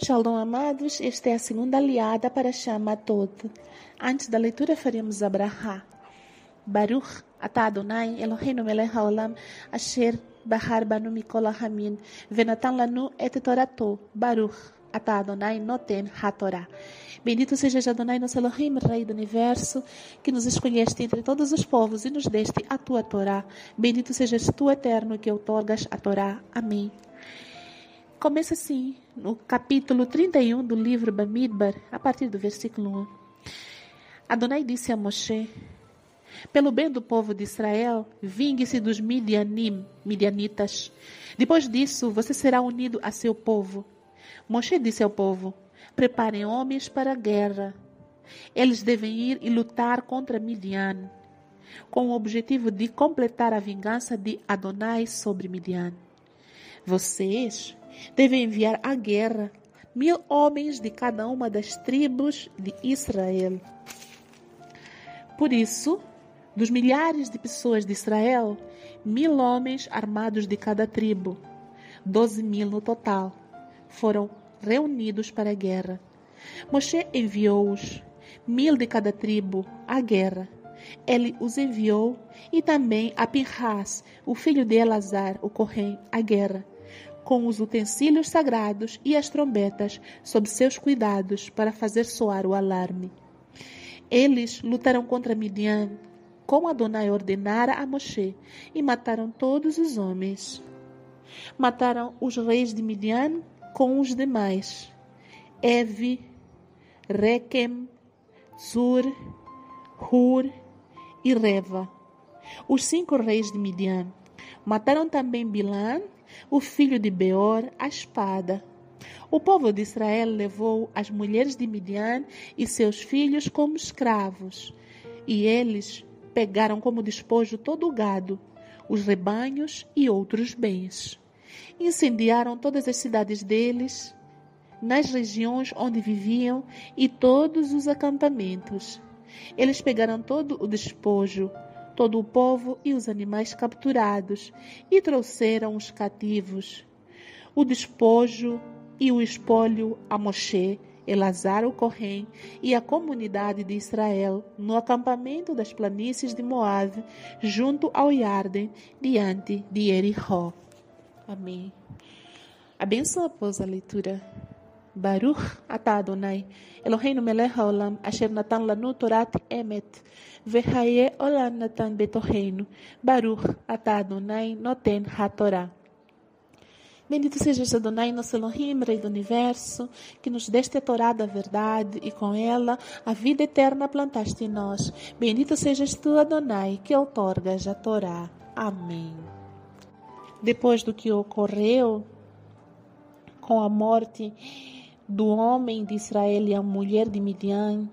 Shalom, amados. Esta é a segunda aliada para chama todo. Antes da leitura, faremos Abraha. Baruch, ata Adonai, Eloheinu melech haolam, asher bahar banu mikola hamin, venatan lanu et torato, Baruch, ata Adonai noten hatorá. Bendito sejas Adonai, nosso Elohim, Rei do Universo, que nos escolheste entre todos os povos e nos deste a tua Torá. Bendito sejas tu, Eterno, que outorgas a Torá. Amém. Começa assim, no capítulo 31 do livro Bamidbar, a partir do versículo 1. Adonai disse a Moshe: Pelo bem do povo de Israel, vingue-se dos Midianim, Midianitas. Depois disso, você será unido a seu povo. Moshe disse ao povo: Preparem homens para a guerra. Eles devem ir e lutar contra Midian, com o objetivo de completar a vingança de Adonai sobre Midian. Vocês devem enviar à guerra mil homens de cada uma das tribos de Israel. Por isso, dos milhares de pessoas de Israel, mil homens armados de cada tribo, doze mil no total, foram reunidos para a guerra. Moshe enviou-os, mil de cada tribo, à guerra. Ele os enviou e também a Pinhas, o filho de Elazar, o Corém, à guerra com os utensílios sagrados e as trombetas sob seus cuidados para fazer soar o alarme. Eles lutaram contra Midian, como Adonai ordenara a Moshe, e mataram todos os homens. Mataram os reis de Midian com os demais: Evi, Requem, Zur, Hur e Reva, os cinco reis de Midian. Mataram também Bilã, o filho de Beor, a espada. O povo de Israel levou as mulheres de Midian e seus filhos como escravos, e eles pegaram como despojo todo o gado, os rebanhos e outros bens. Incendiaram todas as cidades deles, nas regiões onde viviam e todos os acampamentos. Eles pegaram todo o despojo, todo o povo e os animais capturados, e trouxeram os cativos, o despojo e o espólio a Moshe, Elazar o Corém e a comunidade de Israel no acampamento das planícies de Moab, junto ao Yarden, diante de Erihó. Amém. A após a leitura. Baruch atah Adonai, Eloheinu melech haolam, asher natan lanu torat emet, Vehaye Olam Natan Betorreino, Baruch Atah Adonai Noten HaTorah. Bendito sejas Adonai, nosso Elohim, Rei do Universo, que nos deste a Torá da verdade e com ela a vida eterna plantaste em nós. Bendito sejas tu, Adonai, que outorgas a Torá. Amém. Depois do que ocorreu com a morte do homem de Israel e a mulher de Midian,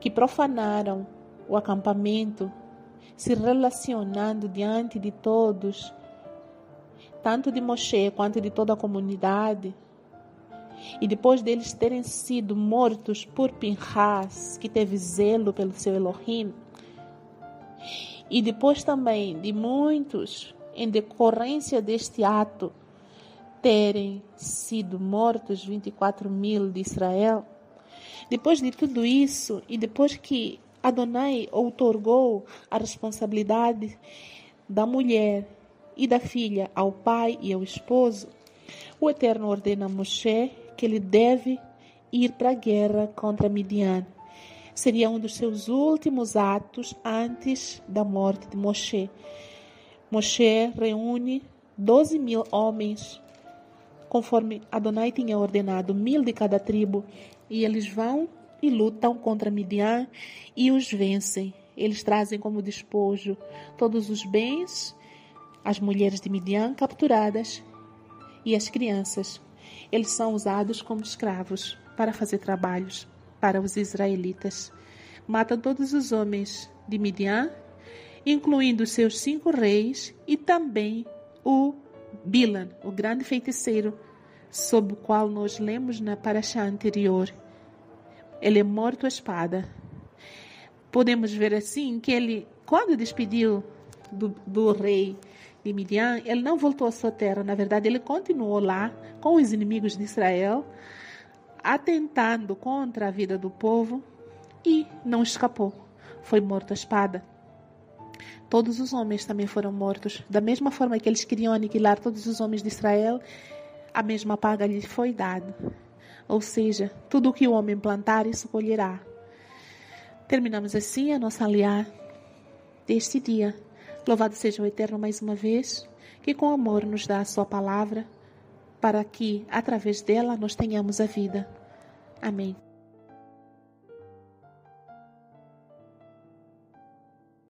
que profanaram o acampamento, se relacionando diante de todos, tanto de Moshe quanto de toda a comunidade. E depois deles terem sido mortos por Pinhas, que teve zelo pelo seu Elohim, e depois também de muitos, em decorrência deste ato, terem sido mortos 24 mil de Israel, depois de tudo isso, e depois que Adonai outorgou a responsabilidade da mulher e da filha ao pai e ao esposo, o Eterno ordena a Moshe que ele deve ir para a guerra contra Midian. Seria um dos seus últimos atos antes da morte de Moshe. Moshe reúne 12 mil homens, conforme Adonai tinha ordenado, mil de cada tribo, e eles vão e lutam contra Midian e os vencem. Eles trazem como despojo todos os bens, as mulheres de Midian capturadas e as crianças. Eles são usados como escravos para fazer trabalhos para os israelitas. Matam todos os homens de Midian, incluindo seus cinco reis e também o Bilan, o grande feiticeiro, sob o qual nós lemos na paraxá anterior. Ele é morto à espada. Podemos ver assim que ele, quando despediu do, do rei de Midian, ele não voltou à sua terra. Na verdade, ele continuou lá com os inimigos de Israel, atentando contra a vida do povo e não escapou. Foi morto à espada. Todos os homens também foram mortos. Da mesma forma que eles queriam aniquilar todos os homens de Israel, a mesma paga lhe foi dada. Ou seja, tudo o que o homem plantar, isso colherá. Terminamos assim a nossa aliar deste dia. Louvado seja o Eterno mais uma vez, que com amor nos dá a sua palavra, para que, através dela, nós tenhamos a vida. Amém.